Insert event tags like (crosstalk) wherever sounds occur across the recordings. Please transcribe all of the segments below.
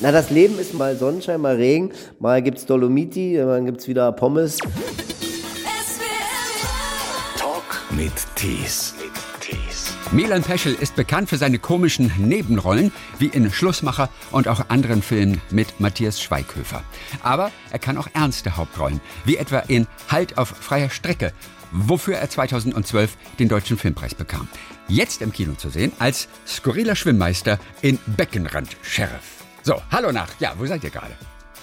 Na, das Leben ist mal Sonnenschein, mal Regen, mal gibt's Dolomiti, dann gibt's wieder Pommes. Talk mit Tees. Milan Peschel ist bekannt für seine komischen Nebenrollen, wie in Schlussmacher und auch anderen Filmen mit Matthias Schweighöfer. Aber er kann auch ernste Hauptrollen, wie etwa in Halt auf freier Strecke, wofür er 2012 den Deutschen Filmpreis bekam. Jetzt im Kino zu sehen als skurriler Schwimmmeister in Beckenrand Sheriff. So, hallo nach. Ja, wo seid ihr gerade?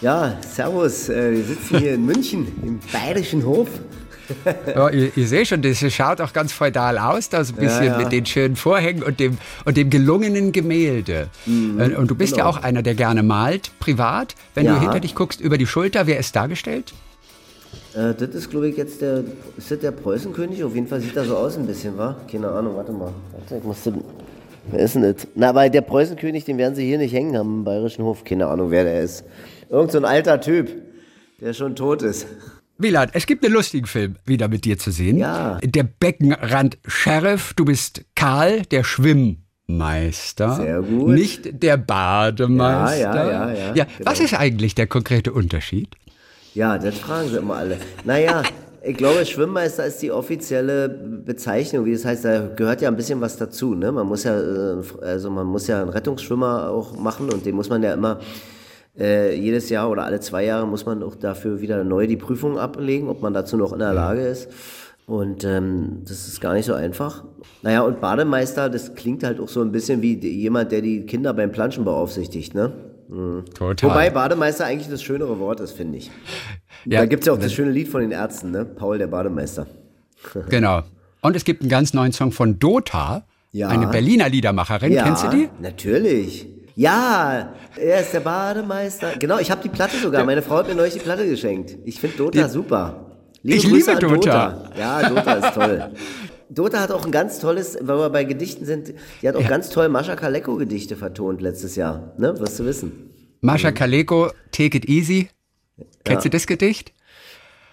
Ja, servus, äh, wir sitzen hier in München im Bayerischen Hof. Ja, ich, ich sehe schon, das schaut auch ganz feudal aus, da so ein bisschen Ja, ja. mit den schönen Vorhängen und dem, und dem gelungenen Gemälde. Äh, Und du bist ja genau. auch einer, der gerne malt, privat. Wenn Ja. du hinter dich guckst, über die Schulter, wer ist dargestellt? Äh, das ist, glaube ich, jetzt der, ist das der Preußenkönig? Auf jeden Fall sieht er so aus ein bisschen, wa? Keine Ahnung, warte mal. Warte, ich musste, wer ist denn das? Na, aber der Preußenkönig, den werden sie hier nicht hängen haben im Bayerischen Hof. Keine Ahnung, wer der ist. Irgend so ein alter Typ, der schon tot ist. Wieland, es gibt einen lustigen Film wieder mit dir zu sehen. Ja. Der Beckenrand-Sheriff, du bist Karl, der Schwimmmeister. Sehr gut. Nicht der Bademeister. Ja, ja, ja, ja, ja genau. Was ist eigentlich der konkrete Unterschied? Ja, das fragen sie immer alle. Naja, ich glaube, Schwimmmeister ist die offizielle Bezeichnung. Wie das heißt, da gehört ja ein bisschen was dazu. Ne? Man muss ja, äh, also man muss ja einen Rettungsschwimmer auch machen und den muss man ja immer äh, jedes Jahr oder alle zwei Jahre muss man auch dafür wieder neu die Prüfung ablegen, ob man dazu noch in der Lage ist. Und ähm, das ist gar nicht so einfach. Naja, und Bademeister, das klingt halt auch so ein bisschen wie jemand, der die Kinder beim Planschen beaufsichtigt, ne? Total. Wobei Bademeister eigentlich das schönere Wort ist, finde ich. Ja, da gibt es ja auch das schöne Lied von den Ärzten, ne? Paul der Bademeister. (laughs) Genau. Und es gibt einen ganz neuen Song von Dota, Ja. eine Berliner Liedermacherin. Kennst du die? Natürlich. Ja, er ist der Bademeister. Genau, ich habe die Platte sogar. Meine Frau hat mir neulich die Platte geschenkt. Ich finde Dota super. Ich Grüße liebe an Dota. Ja, Dota ist toll. (laughs) Dota hat auch ein ganz tolles, weil wir bei Gedichten sind, die hat auch ganz toll Mascha Kaleko Gedichte vertont letztes Jahr. Ne, wirst du wissen. Mascha Kaleko, Take It Easy. Kennst du das Gedicht?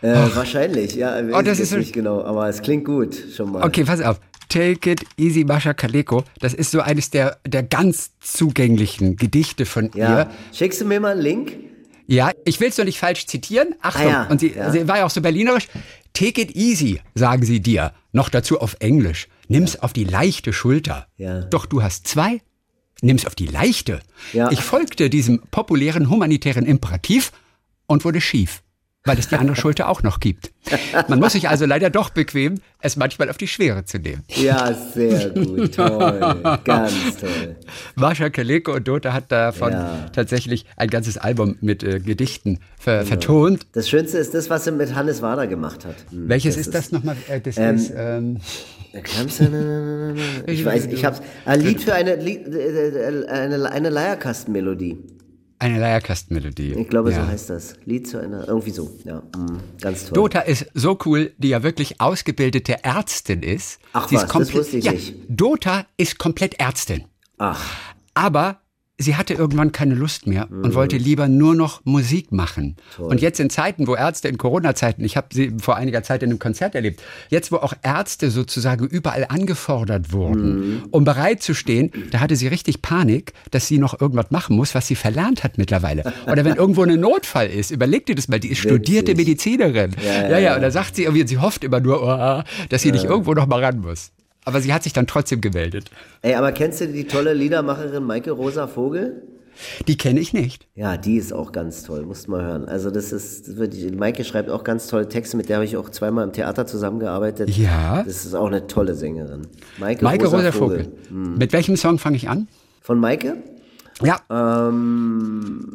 Äh, wahrscheinlich, ja. Oh, das ist so- nicht genau, aber es klingt gut schon mal. Okay, pass auf. Take It Easy, Mascha Kaleko. Das ist so eines der, der ganz zugänglichen Gedichte von Ja. ihr. Schickst du mir mal einen Link? Ja, ich will es nur nicht falsch zitieren. Achtung, Ah ja, und sie, ja. sie war ja auch so berlinerisch. Take it easy, sagen sie dir. Noch dazu auf Englisch. Nimm's auf die leichte Schulter. Ja. Doch du hast zwei. Nimm's auf die leichte. Ja. Ich folgte diesem populären humanitären Imperativ und wurde schief, weil es die andere Schulter auch noch gibt. Man muss sich also leider doch bequemen, es manchmal auf die Schwere zu nehmen. Ja, sehr gut, toll, ganz toll. Mascha Kaleko und Dota hat davon Ja. tatsächlich ein ganzes Album mit äh, Gedichten ver vertont. Das Schönste ist das, was sie mit Hannes Wader gemacht hat. Hm, Welches ist das nochmal? Äh, das ist, ähm, Ich weiß, ich hab's. Ein Lied für eine, Lied- äh, eine, eine Leierkastenmelodie. Eine Leierkastenmelodie. Ich glaube, ja. so heißt das. Lied zu einer, irgendwie so. Ja, hm, ganz toll. Dota ist so cool, die ja wirklich ausgebildete Ärztin ist. Ach Sie was, ist das komplett, wusste ich ja, nicht. Dota ist komplett Ärztin. Ach, Aber sie hatte irgendwann keine Lust mehr und wollte lieber nur noch Musik machen. Und jetzt in Zeiten, wo Ärzte in Corona-Zeiten, ich habe sie vor einiger Zeit in einem Konzert erlebt, jetzt wo auch Ärzte sozusagen überall angefordert wurden, Mhm. um bereit zu stehen, da hatte sie richtig Panik, dass sie noch irgendwas machen muss, was sie verlernt hat mittlerweile. Oder wenn irgendwo ein Notfall ist, überleg dir das mal, die ist studierte. Medizinerin. Ja, ja, ja, ja. und da sagt sie irgendwie, sie hofft immer nur, oh, dass sie nicht irgendwo noch mal ran muss. Aber sie hat sich dann trotzdem gemeldet. ey, aber kennst du die tolle Liedermacherin Maike Rosa Vogel? Die kenne ich nicht. Ja, die ist auch ganz toll, musst mal hören. Also das ist, Maike schreibt auch ganz tolle Texte, mit der habe ich auch zweimal im Theater zusammengearbeitet. Ja. Das ist auch eine tolle Sängerin. Maike, Maike Rosa, Rosa Vogel. Vogel. Mit welchem Song fange ich an? Von Maike? Ja, Ähm,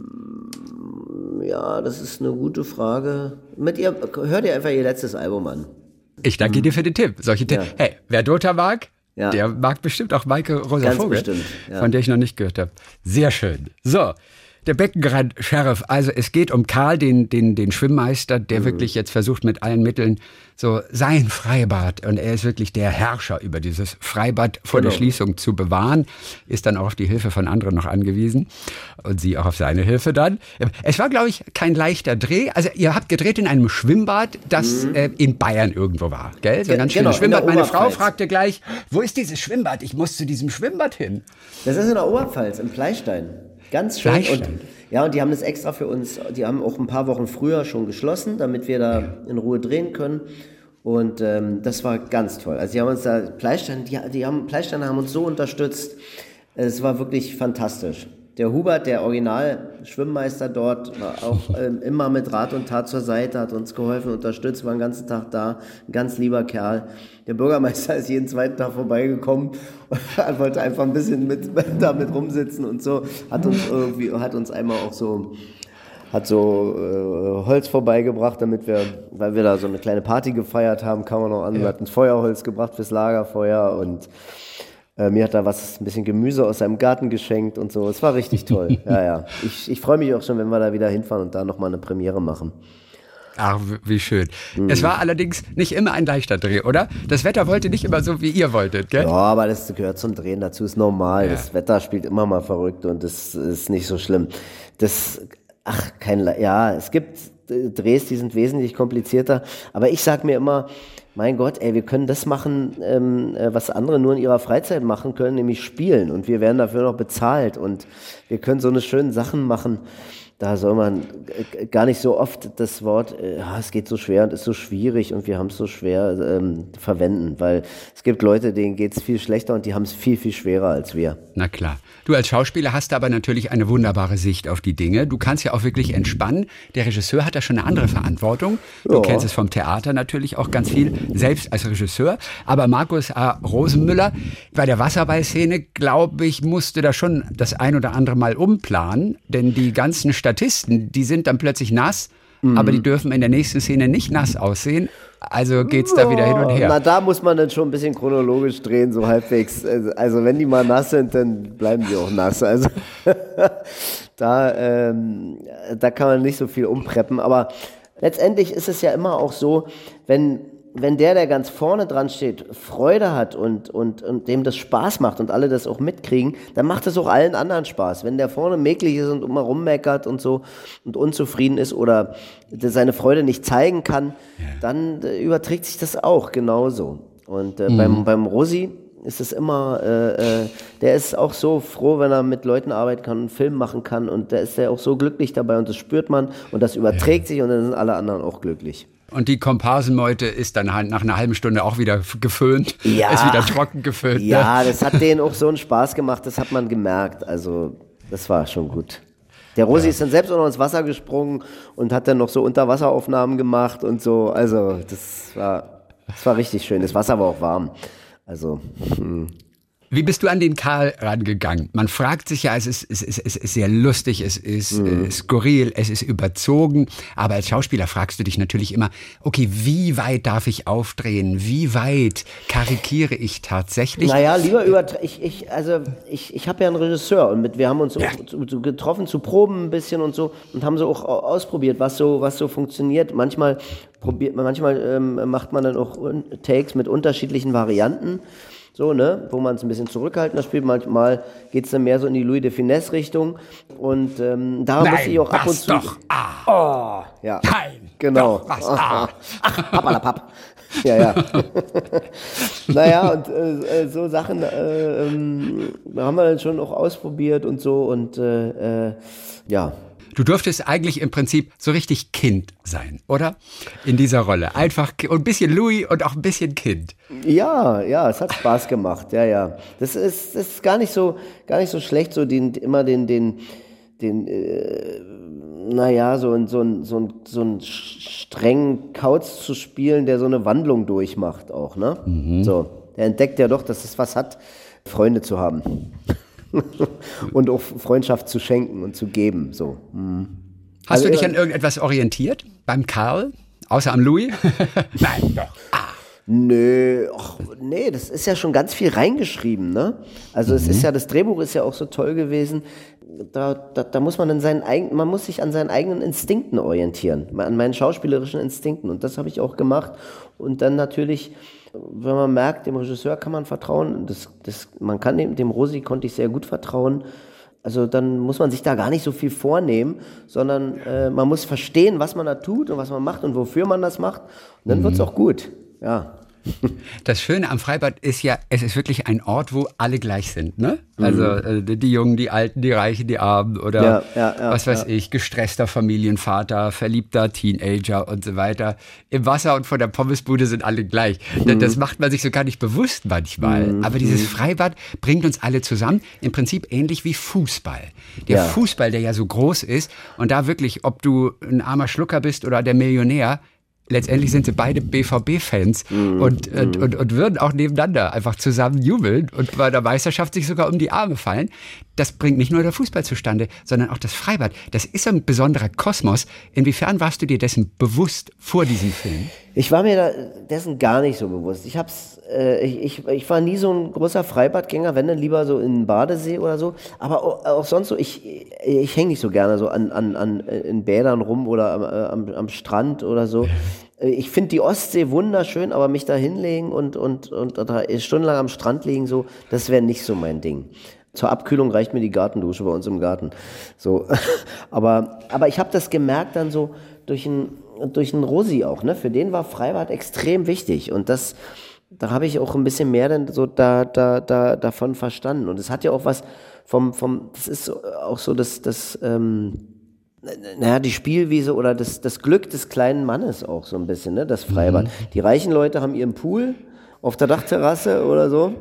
ja, das ist eine gute Frage. Mit ihr, hör dir einfach ihr letztes Album an. Ich danke dir für den Tipp. Solche Tipps. Ja. Hey, wer Dota mag, Ja. der mag bestimmt auch Maike Rosa Ganz Vogel, bestimmt, ja. von der ich noch nicht gehört habe. Sehr schön. So. Der Beckenrand-Sheriff, also es geht um Karl, den, den, den Schwimmmeister, der Mhm. wirklich jetzt versucht mit allen Mitteln so sein Freibad und er ist wirklich der Herrscher über dieses Freibad vor der Genau. Schließung zu bewahren, ist dann auch auf die Hilfe von anderen noch angewiesen und sie auch auf seine Hilfe dann. Es war, glaube ich, kein leichter Dreh. Also ihr habt gedreht in einem Schwimmbad, das äh, in Bayern irgendwo war, gell? So ein ganz Mhm. genau, schönes der Schwimmbad. Meine Frau fragte gleich, wo ist dieses Schwimmbad? Ich muss zu diesem Schwimmbad hin. Das ist in der Oberpfalz, im Fleischstein. Ganz schön. Fleischstand. Und, ja, und die haben das extra für uns, die haben auch ein paar Wochen früher schon geschlossen, damit wir da in Ruhe drehen können. Und ähm, das war ganz toll. Also die haben uns da, Fleischstand, die, die haben, Fleischstände haben uns so unterstützt. Es war wirklich fantastisch. Der Hubert, der Original-Schwimmmeister dort, war auch (laughs) ähm, immer mit Rat und Tat zur Seite, hat uns geholfen, unterstützt, war den ganzen Tag da. Ein ganz lieber Kerl. Der Bürgermeister (laughs) ist jeden zweiten Tag vorbeigekommen (laughs) und wollte einfach ein bisschen mit, damit rumsitzen und so. Hat uns irgendwie, hat uns einmal auch so hat so äh, Holz vorbeigebracht, damit wir, weil wir da so eine kleine Party gefeiert haben, kam er noch an, ja. hat ein Feuerholz gebracht fürs Lagerfeuer und äh, mir hat da was, ein bisschen Gemüse aus seinem Garten geschenkt und so. Es war richtig toll. (laughs) ja, ja. Ich, ich freue mich auch schon, wenn wir da wieder hinfahren und da nochmal eine Premiere machen. Ach, wie schön. Mhm. Es war allerdings nicht immer ein leichter Dreh, oder? Das Wetter wollte nicht immer so, wie ihr wolltet, gell? Ja, aber das gehört zum Drehen dazu, ist normal. Ja. Das Wetter spielt immer mal verrückt und das ist nicht so schlimm. Das Ach, kein, ja, es gibt Drehs, die sind wesentlich komplizierter. Aber ich sag mir immer, mein Gott, ey, wir können das machen, ähm, äh, was andere nur in ihrer Freizeit machen können, nämlich spielen. Und wir werden dafür noch bezahlt. Und wir können so eine schönen Sachen machen da soll man gar nicht so oft das Wort, äh, es geht so schwer und ist so schwierig und wir haben es so schwer ähm, verwenden, weil es gibt Leute, denen geht es viel schlechter und die haben es viel, viel schwerer als wir. Na klar. Du als Schauspieler hast aber natürlich eine wunderbare Sicht auf die Dinge. Du kannst ja auch wirklich entspannen. Der Regisseur hat da schon eine andere Verantwortung. Du ja. kennst es vom Theater natürlich auch ganz viel, selbst als Regisseur. Aber Markus A. Rosenmüller, bei der Wasserballszene, glaube ich, musste da schon das ein oder andere Mal umplanen, denn die ganzen Stadt Statisten, die sind dann plötzlich nass, mhm. aber die dürfen in der nächsten Szene nicht nass aussehen. Also geht's da wieder hin und her. Na, da muss man dann schon ein bisschen chronologisch drehen, so halbwegs. Also wenn die mal nass sind, dann bleiben die auch nass. Also (laughs) da, ähm, da kann man nicht so viel umpreppen. Aber letztendlich ist es ja immer auch so, wenn wenn der, der ganz vorne dran steht, Freude hat und, und, und dem das Spaß macht und alle das auch mitkriegen, dann macht es auch allen anderen Spaß. Wenn der vorne mäklig ist und immer rummeckert und so und unzufrieden ist oder seine Freude nicht zeigen kann, ja. dann äh, überträgt sich das auch genauso. Und äh, mhm. beim, beim Rosi ist es immer, äh, äh, der ist auch so froh, wenn er mit Leuten arbeiten kann und Film machen kann und der ist ja auch so glücklich dabei und das spürt man und das überträgt ja. sich und dann sind alle anderen auch glücklich. Und die Komparsenmeute ist dann halt nach einer halben Stunde auch wieder geföhnt, ja, ist wieder trocken geföhnt. Ja, ne? das hat denen auch so einen Spaß gemacht, das hat man gemerkt. Also, das war schon gut. Der Rosi ja. ist dann selbst auch noch ins Wasser gesprungen und hat dann noch so Unterwasseraufnahmen gemacht und so. Also, das war, das war richtig schön. Das Wasser war auch warm. Also, hm. Wie bist du an den Karl rangegangen? Man fragt sich ja, es ist, es ist, es ist sehr lustig, es ist mhm. äh, skurril, es ist überzogen. Aber als Schauspieler fragst du dich natürlich immer, okay, wie weit darf ich aufdrehen? Wie weit karikiere ich tatsächlich? Naja, lieber über, ich, ich, also ich, ich habe ja einen Regisseur und mit, wir haben uns ja. getroffen zu Proben ein bisschen und so und haben so auch ausprobiert, was so, was so funktioniert. Manchmal probiert, manchmal ähm, macht man dann auch Takes mit unterschiedlichen Varianten. So, ne? Wo man es ein bisschen zurückhaltender spielt. Manchmal geht es dann mehr so in die Louis de Finesse-Richtung. Und ähm, da muss ich auch ab und zu. Doch, ah. Oh, ja. Nein. Genau. Doch, was, ah. Ach, papp. Ja, ja. (laughs) naja, und äh, äh, so Sachen äh, ähm, haben wir dann schon auch ausprobiert und so. Und äh, äh ja, Du durftest eigentlich im Prinzip so richtig Kind sein, oder? In dieser Rolle. Einfach ein bisschen Louis und auch ein bisschen Kind. Ja, ja, es hat Spaß gemacht. Ja, ja. Das ist, das ist gar nicht so, gar nicht so schlecht, so den, immer den, den, den, äh, naja, so, ein, so, ein, so, ein, so einen strengen Kauz zu spielen, der so eine Wandlung durchmacht auch, ne? Mhm. So. Der entdeckt ja doch, dass es was hat, Freunde zu haben. (laughs) und auch Freundschaft zu schenken und zu geben. So. Mhm. Hast also, du dich an irgendetwas orientiert beim Karl? Außer am Louis? (laughs) Nein, doch. Ah. Nö, ach, nee, das ist ja schon ganz viel reingeschrieben, ne? Also mhm. es ist mhm. ja, das Drehbuch ist ja auch so toll gewesen. Da, da, da muss man an seinen eigenen, man muss sich an seinen eigenen Instinkten orientieren, an meinen schauspielerischen Instinkten. Und das habe ich auch gemacht. Und dann natürlich wenn man merkt, dem Regisseur kann man vertrauen, das, das, man kann dem, dem Rosi konnte ich sehr gut vertrauen, also dann muss man sich da gar nicht so viel vornehmen, sondern äh, man muss verstehen, was man da tut und was man macht und wofür man das macht. Und dann mhm. wird's auch gut. Ja. (laughs) Das Schöne am Freibad ist ja, es ist wirklich ein Ort, wo alle gleich sind. Ne? Also Mhm. äh, die Jungen, die Alten, die Reichen, die Armen oder Ja, ja, ja, was weiß ich, gestresster Familienvater, verliebter Teenager und so weiter. Im Wasser und vor der Pommesbude sind alle gleich. Mhm. Das macht man sich so gar nicht bewusst manchmal. Aber dieses Freibad bringt uns alle zusammen. Im Prinzip ähnlich wie Fußball. Der. Fußball, der ja so groß ist und da wirklich, ob du ein armer Schlucker bist oder der Millionär, letztendlich sind sie beide BVB-Fans Mhm. und, und, und, und würden auch nebeneinander einfach zusammen jubeln und bei der Meisterschaft sich sogar um die Arme fallen. Das bringt nicht nur der Fußball zustande, sondern auch das Freibad. Das ist ein besonderer Kosmos. Inwiefern warst du dir dessen bewusst vor diesem Film? Ich war mir da dessen gar nicht so bewusst. Ich hab's, äh, ich, ich, ich war nie so ein großer Freibadgänger, wenn dann lieber so in den Badesee oder so. Aber auch, auch sonst so, ich, ich hänge nicht so gerne so an, an, an in Bädern rum oder am, äh, am, am Strand oder so. Äh, (laughs) Ich finde die Ostsee wunderschön, aber mich da hinlegen und, und, und, da stundenlang am Strand liegen, so, das wäre nicht so mein Ding. Zur Abkühlung reicht mir die Gartendusche bei uns im Garten. So, (laughs) aber, aber ich habe das gemerkt dann so durch ein durch einen Rosi auch, ne? Für den war Freibad extrem wichtig und das da habe ich auch ein bisschen mehr dann so da da da davon verstanden und es hat ja auch was vom vom das ist auch so das das ähm, naja, die Spielwiese oder das, das Glück des kleinen Mannes auch so ein bisschen, ne? Das Freibad. Die reichen Leute haben ihren Pool auf der Dachterrasse oder so.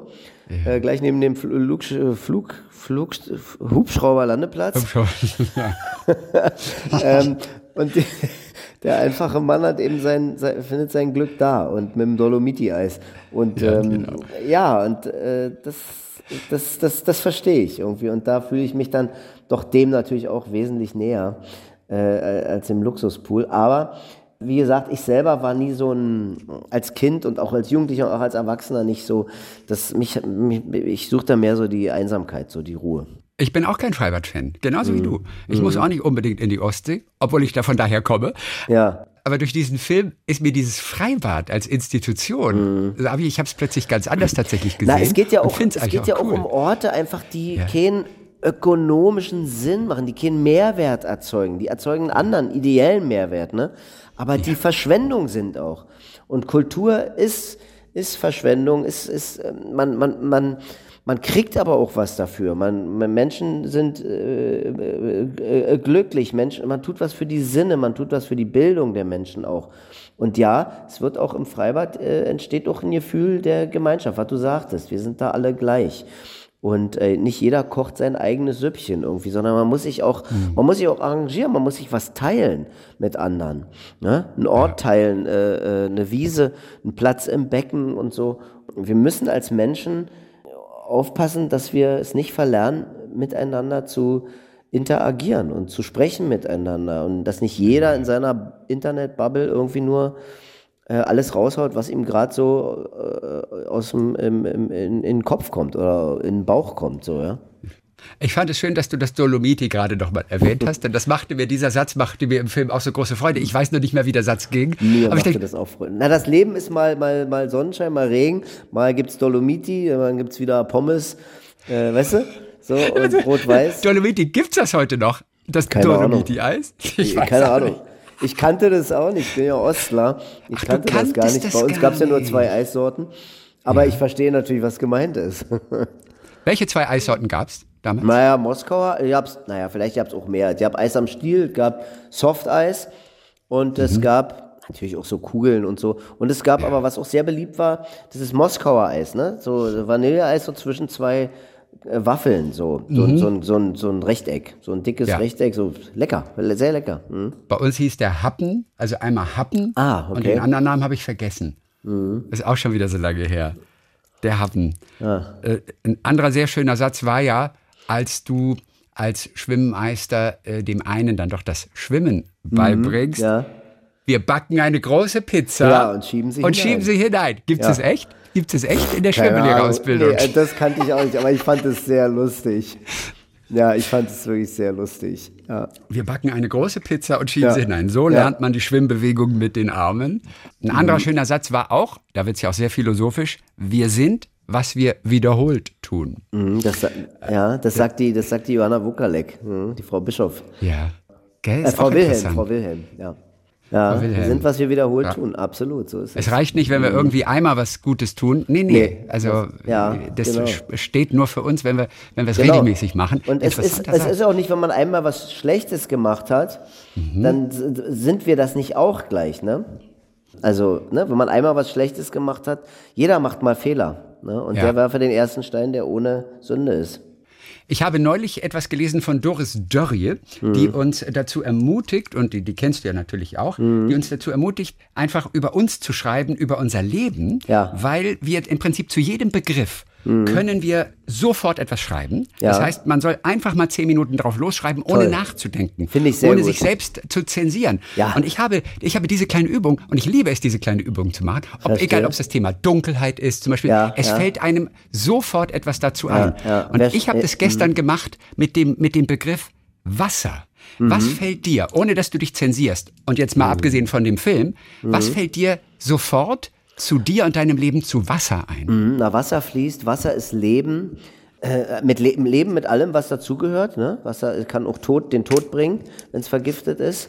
Äh, gleich neben dem Flug, Flug, Flug, Hubschrauberlandeplatz. (laughs) (laughs) ähm, und die, der einfache Mann hat eben sein, sein, findet sein Glück da und mit dem Dolomiti-Eis. Und ja, ähm, genau. ja und äh, das, das, das, das verstehe ich irgendwie. Und da fühle ich mich dann doch dem natürlich auch wesentlich näher äh, als im Luxuspool. Aber wie gesagt, ich selber war nie so ein, als Kind und auch als Jugendlicher und auch als Erwachsener nicht so, dass mich, mich ich suche da mehr so die Einsamkeit, so die Ruhe. Ich bin auch kein Freibad-Fan, genauso mm. wie du. Ich mm. muss auch nicht unbedingt in die Ostsee, obwohl ich da von daher komme. Ja. Aber durch diesen Film ist mir dieses Freibad als Institution, mm. ich habe es plötzlich ganz anders tatsächlich gesehen. Na, es geht ja auch, es geht ja auch cool. um Orte einfach, die ja. keinen ökonomischen Sinn machen, die keinen Mehrwert erzeugen. Die erzeugen einen anderen ideellen Mehrwert, ne? Aber ja. die Verschwendung sind auch. Und Kultur ist, ist Verschwendung, ist, ist, man, man, man, man kriegt aber auch was dafür. Man, Menschen sind äh, äh, äh, glücklich, Menschen, man tut was für die Sinne, man tut was für die Bildung der Menschen auch. Und ja, es wird auch im Freibad, äh, entsteht auch ein Gefühl der Gemeinschaft, was du sagtest. Wir sind da alle gleich. Und äh, nicht jeder kocht sein eigenes Süppchen irgendwie, sondern man muss sich auch, mhm. man muss sich auch arrangieren, man muss sich was teilen mit anderen. Ne? Einen Ort ja. teilen, äh, eine Wiese, einen Platz im Becken und so. Wir müssen als Menschen aufpassen, dass wir es nicht verlernen, miteinander zu interagieren und zu sprechen miteinander. Und dass nicht jeder in seiner Internetbubble irgendwie nur äh, alles raushaut, was ihm gerade so äh, aus dem im, im, in, in den Kopf kommt oder in den Bauch kommt, so, ja. Ich fand es schön, dass du das Dolomiti gerade nochmal erwähnt hast, denn das machte mir, dieser Satz machte mir im Film auch so große Freude. Ich weiß nur nicht mehr, wie der Satz ging. Mir aber ich denke, das auch Freude. Na, das Leben ist mal, mal, mal Sonnenschein, mal Regen, mal gibt's Dolomiti, dann gibt's wieder Pommes, äh, weißt du? So, (laughs) und Rot-Weiß. Dolomiti, gibt's das heute noch? Das Dolomiti-Eis? Keine Ahnung. Ich kannte das auch nicht, ich bin ja Ostler. Ich Ach, kannte das gar nicht. Das Bei uns gab es ja nur zwei Eissorten. Aber ja. ich verstehe natürlich, was gemeint ist. (laughs) Welche zwei Eissorten gab's damals? Naja, Moskauer, ich hab's, naja, vielleicht gab's auch mehr. Ich hab Eis am Stiel, es gab Softeis und mhm. es gab natürlich auch so Kugeln und so. Und es gab ja. aber, was auch sehr beliebt war, das ist Moskauer Eis, ne? So Vanilleeis so zwischen zwei äh, Waffeln, so, so, mhm. so, ein, so, ein, so ein Rechteck, so ein dickes ja. Rechteck, so lecker, sehr lecker. Mhm. Bei uns hieß der Happen, also einmal Happen ah, okay. und den anderen Namen habe ich vergessen. Mhm. Ist auch schon wieder so lange her. Der Happen. Ah. Äh, ein anderer sehr schöner Satz war ja, als du als Schwimmmeister äh, dem einen dann doch das Schwimmen beibringst. Ja. Wir backen eine große Pizza ja, und schieben sie und hinein. Schieben sie hinein. Gibt es Ja. das echt? Gibt es echt in der Schwimmlehrerausbildung? Nee, das kannte ich auch nicht, aber ich fand es sehr lustig. Ja, ich fand es wirklich sehr lustig. Ja. Wir backen eine große Pizza und schieben Ja. sie hinein. So Ja. lernt man die Schwimmbewegung mit den Armen. Ein anderer schöner Satz war auch, da wird es ja auch sehr philosophisch, wir sind, was wir wiederholt tun. Mhm, Das, ja, das sagt die, das sagt die Johanna Wukalek, mhm, die Frau Bischof. Ja. Gell, Äh, Frau Wilhelm. Frau Wilhelm, ja. Ja, wir sind, was wir wiederholt tun. Absolut, so ist es. Es reicht nicht, wenn wir irgendwie einmal was Gutes tun. Nee, nee. Nee. Also Ja, das genau. steht nur für uns, wenn wir wenn wir es Genau. regelmäßig machen. Und es ist, es ist auch nicht, wenn man einmal was Schlechtes gemacht hat, Mhm. dann sind wir das nicht auch gleich, ne? Also, ne, wenn man einmal was Schlechtes gemacht hat, jeder macht mal Fehler. Ne? Und Ja. der werfe den ersten Stein, der ohne Sünde ist. Ich habe neulich etwas gelesen von Doris Dörrie, die Mhm. uns dazu ermutigt, und die, die kennst du ja natürlich auch, Mhm. die uns dazu ermutigt, einfach über uns zu schreiben, über unser Leben, Ja. weil wir im Prinzip zu jedem Begriff können wir sofort etwas schreiben. Das Mhm. Ja. heißt, man soll einfach mal zehn Minuten drauf losschreiben, ohne Toll. nachzudenken. Finde ich sehr ohne gut. sich selbst zu zensieren. Ja. Und ich habe, ich habe diese kleine Übung, und ich liebe es, diese kleine Übung zu machen, ob, Verstehe. egal ob es das Thema Dunkelheit ist, zum Beispiel, Ja, es ja. fällt einem sofort etwas dazu ein. Und ich habe äh, das gestern gemacht mit dem, mit dem Begriff Wasser. Was Mhm. fällt dir, ohne dass du dich zensierst, und jetzt mal abgesehen von dem Film, was Mhm. fällt dir sofort zu dir und deinem Leben zu Wasser ein? Mhm, Na, Wasser fließt, Wasser ist Leben. Äh, mit Le Leben mit allem, was dazugehört. Ne? Wasser kann auch Tod, den Tod bringen, wenn es vergiftet ist.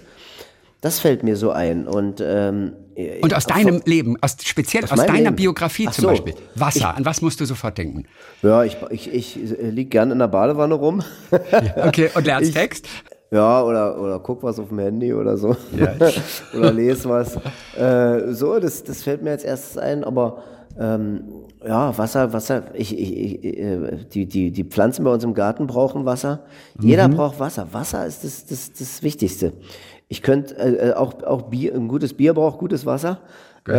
Das fällt mir so ein. Und, ähm, Und aus deinem Leben, aus, speziell aus, meinem deiner Leben? Biografie Ach zum so. Beispiel. Wasser, an was musst du sofort denken? Ja, ich, ich, ich liege gern in der Badewanne rum. Okay, und lernst (laughs) Text? Ja, oder, oder guck was auf dem Handy oder so. (laughs) oder lese was. Äh, so, das, das fällt mir als erstes ein, aber ähm, ja, Wasser, Wasser, ich, ich, ich, äh, die, die, die Pflanzen bei uns im Garten brauchen Wasser. Jeder braucht Wasser. Wasser ist das, das, das Wichtigste. Ich könnte äh, äh, auch, auch Bier, ein gutes Bier braucht gutes Wasser. (laughs)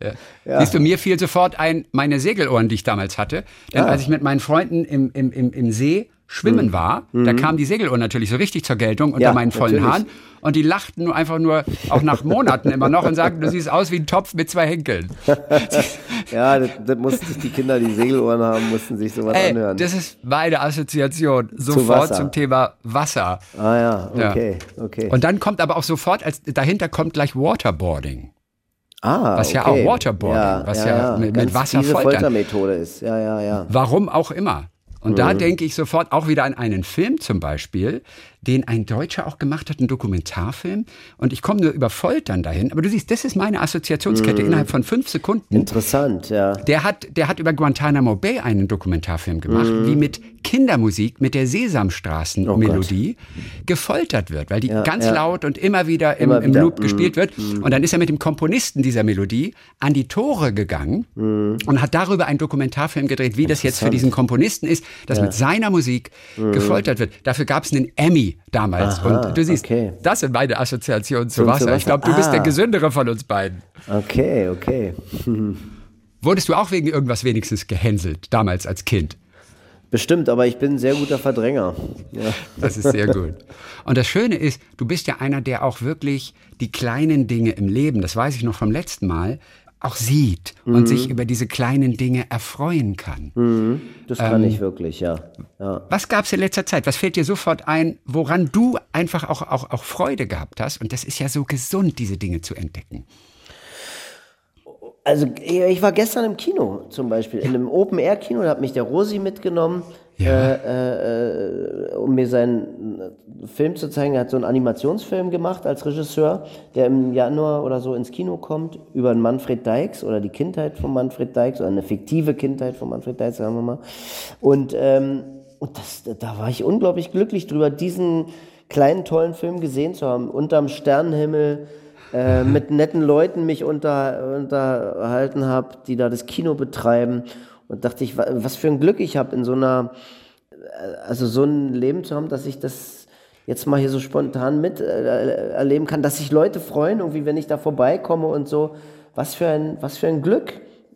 Ja. Siehst du, mir fiel sofort ein, meine Segelohren, die ich damals hatte. Denn Ah. als ich mit meinen Freunden im, im, im, im See schwimmen war, da kam die Segeluhr natürlich so richtig zur Geltung unter Mhm. Ja, meinen vollen natürlich. Haaren. Und die lachten nur einfach nur, auch nach Monaten immer noch und sagten, du siehst aus wie ein Topf mit zwei Henkeln. (laughs) Ja, das, das mussten sich die Kinder, die Segelohren haben, mussten sich sowas Ey, anhören. das ist meine Assoziation sofort Wasser. zum Thema Wasser. ah ja, Ja. okay, okay. Und dann kommt aber auch sofort, als dahinter kommt gleich Waterboarding. ah, was ja okay. auch Waterboarding, was ja mit- mit Ganz Wasser fiese foltern. Foltermethode ist. Ja, ja, ja. Warum auch immer. Und da denke ich sofort auch wieder an einen Film zum Beispiel, den ein Deutscher auch gemacht hat, einen Dokumentarfilm. Und ich komme nur über Foltern dahin. Aber du siehst, das ist meine Assoziationskette innerhalb von fünf Sekunden. Interessant, ja. Der hat, der hat über Guantanamo Bay einen Dokumentarfim gemacht, wie mit Kindermusik, mit der Sesamstraßen-Melodie gefoltert wird, weil die ganz ja. laut und immer wieder im, Immer im wieder. Loop gespielt wird. Und dann ist er mit dem Komponisten dieser Melodie an die Tore gegangen und hat darüber einen Dokumentarfilm gedreht, wie das jetzt für diesen Komponisten ist, dass mit seiner Musik gefoltert wird. Dafür gab es einen Emmy damals. Aha, und du siehst, okay. das sind meine Assoziationen zu zu Wasser. Ich Wasser. glaube, du bist der Ah. gesündere von uns beiden. Okay, okay. (laughs) Wurdest du auch wegen irgendwas wenigstens gehänselt, damals als Kind? Bestimmt, aber ich bin ein sehr guter Verdränger. Ja. Das ist sehr gut. Und das Schöne ist, du bist ja einer, der auch wirklich die kleinen Dinge im Leben, das weiß ich noch vom letzten Mal, auch sieht und Mhm. sich über diese kleinen Dinge erfreuen kann. Das kann Ähm, ich wirklich, ja. ja. Was gab es in letzter Zeit? Was fällt dir sofort ein, woran du einfach auch, auch, auch Freude gehabt hast? Und das ist ja so gesund, diese Dinge zu entdecken. Also ich war gestern im Kino zum Beispiel, in einem Open-Air-Kino, da hat mich der Rosi mitgenommen, Ja. äh, äh, um mir seinen äh, Film zu zeigen. Er hat so einen Animationsfilm gemacht als Regisseur, der im Januar oder so ins Kino kommt, über Manfred Dykes oder die Kindheit von Manfred Dykes oder eine fiktive Kindheit von Manfred Dykes, sagen wir mal. Und, ähm, und das, da war ich unglaublich glücklich drüber, diesen kleinen, tollen Film gesehen zu haben, unterm Sternenhimmel, äh, mit netten Leuten mich unter, unterhalten habe, die da das Kino betreiben. Und dachte ich, wa- was für ein Glück ich habe, in so einer, also so ein Leben zu haben, dass ich das jetzt mal hier so spontan mit äh, erleben kann, dass sich Leute freuen, irgendwie, wenn ich da vorbeikomme und so. Was für ein, was für ein Glück.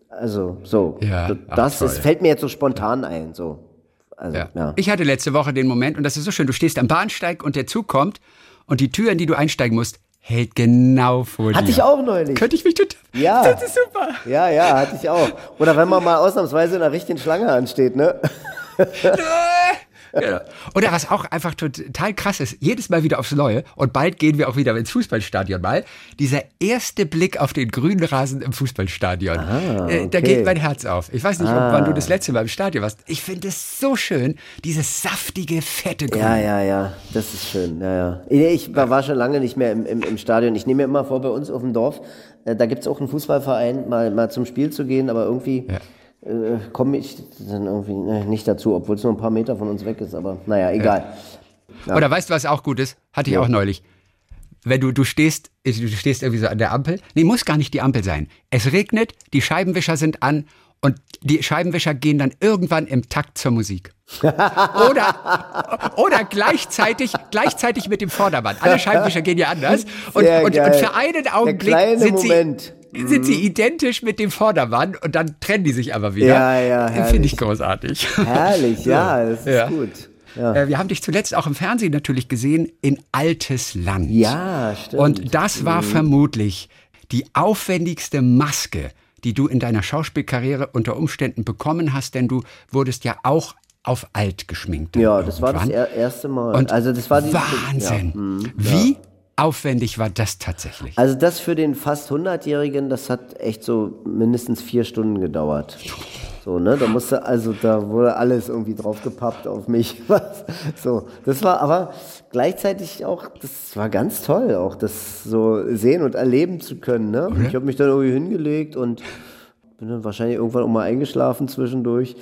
Also, so. Ja, ach, das toll. ist, fällt mir jetzt so spontan ein, so. Also, Ja. ja. Ich hatte letzte Woche den Moment, und das ist so schön, du stehst am Bahnsteig und der Zug kommt und die Tür, in die du einsteigen musst, hält genau vor dir. Hatte ich auch neulich. Könnte ich mich total. Ja. (laughs) Das ist super. Ja, ja, hatte ich auch. Oder wenn man mal ausnahmsweise in der richtigen Schlange ansteht, ne? (laughs) Genau. Oder was auch einfach total krass ist, jedes Mal wieder aufs Neue und bald gehen wir auch wieder ins Fußballstadion mal, dieser erste Blick auf den grünen Rasen im Fußballstadion, ah, okay. da geht mein Herz auf. Ich weiß nicht, ah. ob, wann du das letzte Mal im Stadion warst. Ich finde es so schön, dieses saftige, fette Grün. Ja, ja, ja, das ist schön. Ja, ja. Ich war schon lange nicht mehr im, im, im Stadion. Ich nehme mir immer vor, bei uns auf dem Dorf, äh, da gibt es auch einen Fußballverein, mal, mal zum Spiel zu gehen, aber irgendwie... Ja äh, komme ich dann irgendwie äh, nicht dazu, obwohl es nur ein paar Meter von uns weg ist, aber naja, egal. Ja. Oder weißt du, was auch gut ist? Hatte ich ja. auch neulich. Wenn du, du stehst, du stehst irgendwie so an der Ampel. Nee, muss gar nicht die Ampel sein. Es regnet, die Scheibenwischer sind an und die Scheibenwischer gehen dann irgendwann im Takt zur Musik. (laughs) oder, oder gleichzeitig, gleichzeitig mit dem Vordermann. Alle Scheibenwischer gehen ja anders. Und, und, und, für einen Augenblick sind Moment. sie sind sie identisch mit dem Vordermann und dann trennen die sich aber wieder. Ja, ja, Finde ich großartig. Herrlich, (laughs) ja, das ist ja. gut. Ja. Äh, wir haben dich zuletzt auch im Fernsehen natürlich gesehen in Altes Land. Ja, stimmt. Und das war mhm. vermutlich die aufwendigste Maske, die du in deiner Schauspielkarriere unter Umständen bekommen hast, denn du wurdest ja auch auf alt geschminkt. Ja, das war das erste Mal. Und also das war die, Wahnsinn. Ja. Mhm. Wie aufwendig war das tatsächlich? Also das für den fast 100-Jährigen, das hat echt so mindestens vier Stunden gedauert. So, ne, da musste, also da wurde alles irgendwie draufgepappt auf mich. (laughs) so, das war aber gleichzeitig auch, das war ganz toll, auch das so sehen und erleben zu können. Ne? Okay. Ich habe mich dann irgendwie hingelegt und bin dann wahrscheinlich irgendwann auch mal eingeschlafen zwischendurch.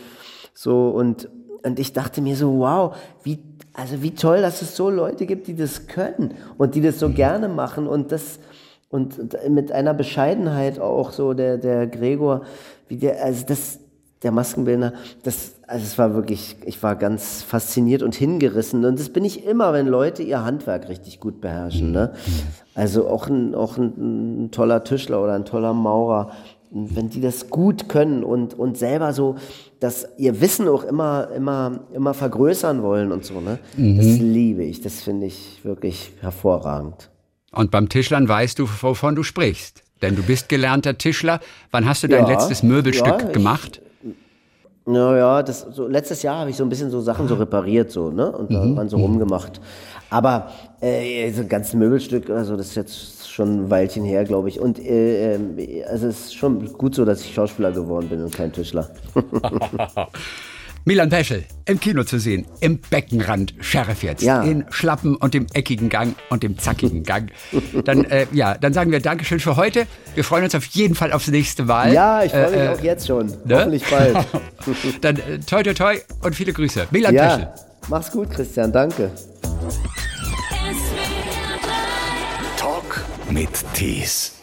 So und und ich dachte mir so, wow, wie also wie toll, dass es so Leute gibt, die das können und die das so gerne machen. Und das und mit einer Bescheidenheit auch so der der Gregor, wie der also das der Maskenbildner, das also es war wirklich, ich war ganz fasziniert und hingerissen. Und das bin ich immer, wenn Leute ihr Handwerk richtig gut beherrschen, ne? Also auch ein auch ein, ein toller Tischler oder ein toller Maurer, wenn die das gut können und und selber so dass ihr Wissen auch immer, immer, immer vergrößern wollen und so, ne? Mhm. Das liebe ich. Das finde ich wirklich hervorragend. Und beim Tischlern weißt du, wovon du sprichst. Denn du bist gelernter Tischler. Wann hast du dein ja, letztes Möbelstück ja, gemacht? Naja, das, so, letztes Jahr habe ich so ein bisschen so Sachen so repariert, so, ne? Und da mhm. waren so rumgemacht. Aber äh, so ein ganzes Möbelstück, also das ist jetzt schon ein Weilchen her, glaube ich. Und äh, äh, also es ist schon gut so, dass ich Schauspieler geworden bin und kein Tischler. (laughs) (laughs) Milan Peschel im Kino zu sehen, im Beckenrand Sheriff jetzt, ja. in Schlappen und dem eckigen Gang und dem zackigen Gang. Dann, äh, ja, dann sagen wir Dankeschön für heute. Wir freuen uns auf jeden Fall aufs nächste Mal. Ja, ich freue mich äh, auch jetzt schon. Ne? Hoffentlich bald. (laughs) dann äh, toi toi toi und viele Grüße. Milan ja. Peschel. Mach's gut, Christian. Danke. Talk mit Tees.